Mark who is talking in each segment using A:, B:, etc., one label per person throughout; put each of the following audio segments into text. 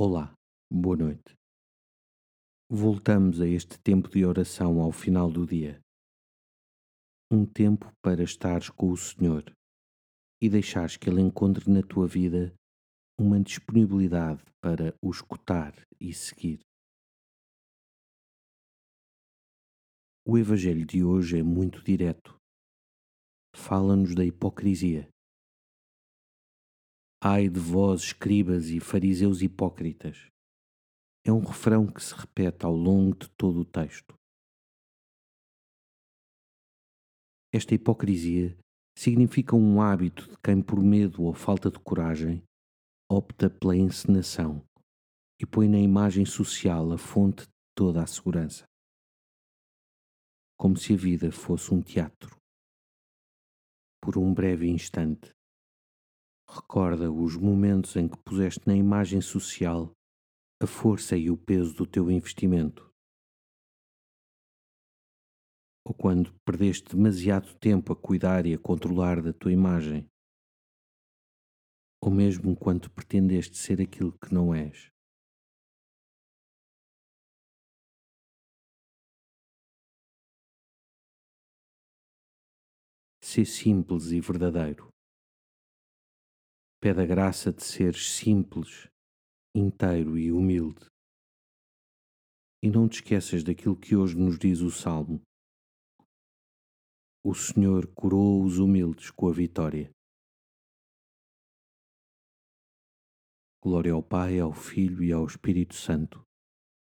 A: Olá, boa noite. Voltamos a este tempo de oração ao final do dia. Um tempo para estares com o Senhor e deixares que Ele encontre na tua vida uma disponibilidade para o escutar e seguir. O Evangelho de hoje é muito direto. Fala-nos da hipocrisia Ai de vós, escribas e fariseus hipócritas. É um refrão que se repete ao longo de todo o texto. Esta hipocrisia significa um hábito de quem, por medo ou falta de coragem, opta pela encenação e põe na imagem social a fonte de toda a segurança. Como se a vida fosse um teatro. Por um breve instante, Recorda os momentos em que puseste na imagem social a força e o peso do teu investimento. Ou quando perdeste demasiado tempo a cuidar e a controlar da tua imagem. Ou mesmo quando pretendeste ser aquilo que não és. Ser simples e verdadeiro Pede a graça de seres simples, inteiro e humilde. E não te esqueças daquilo que hoje nos diz o Salmo. O Senhor coroa os humildes com a vitória. Glória ao Pai, ao Filho e ao Espírito Santo,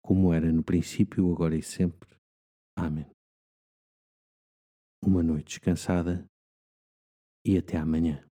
A: como era no princípio, agora e sempre. Amém. Uma noite descansada e até amanhã.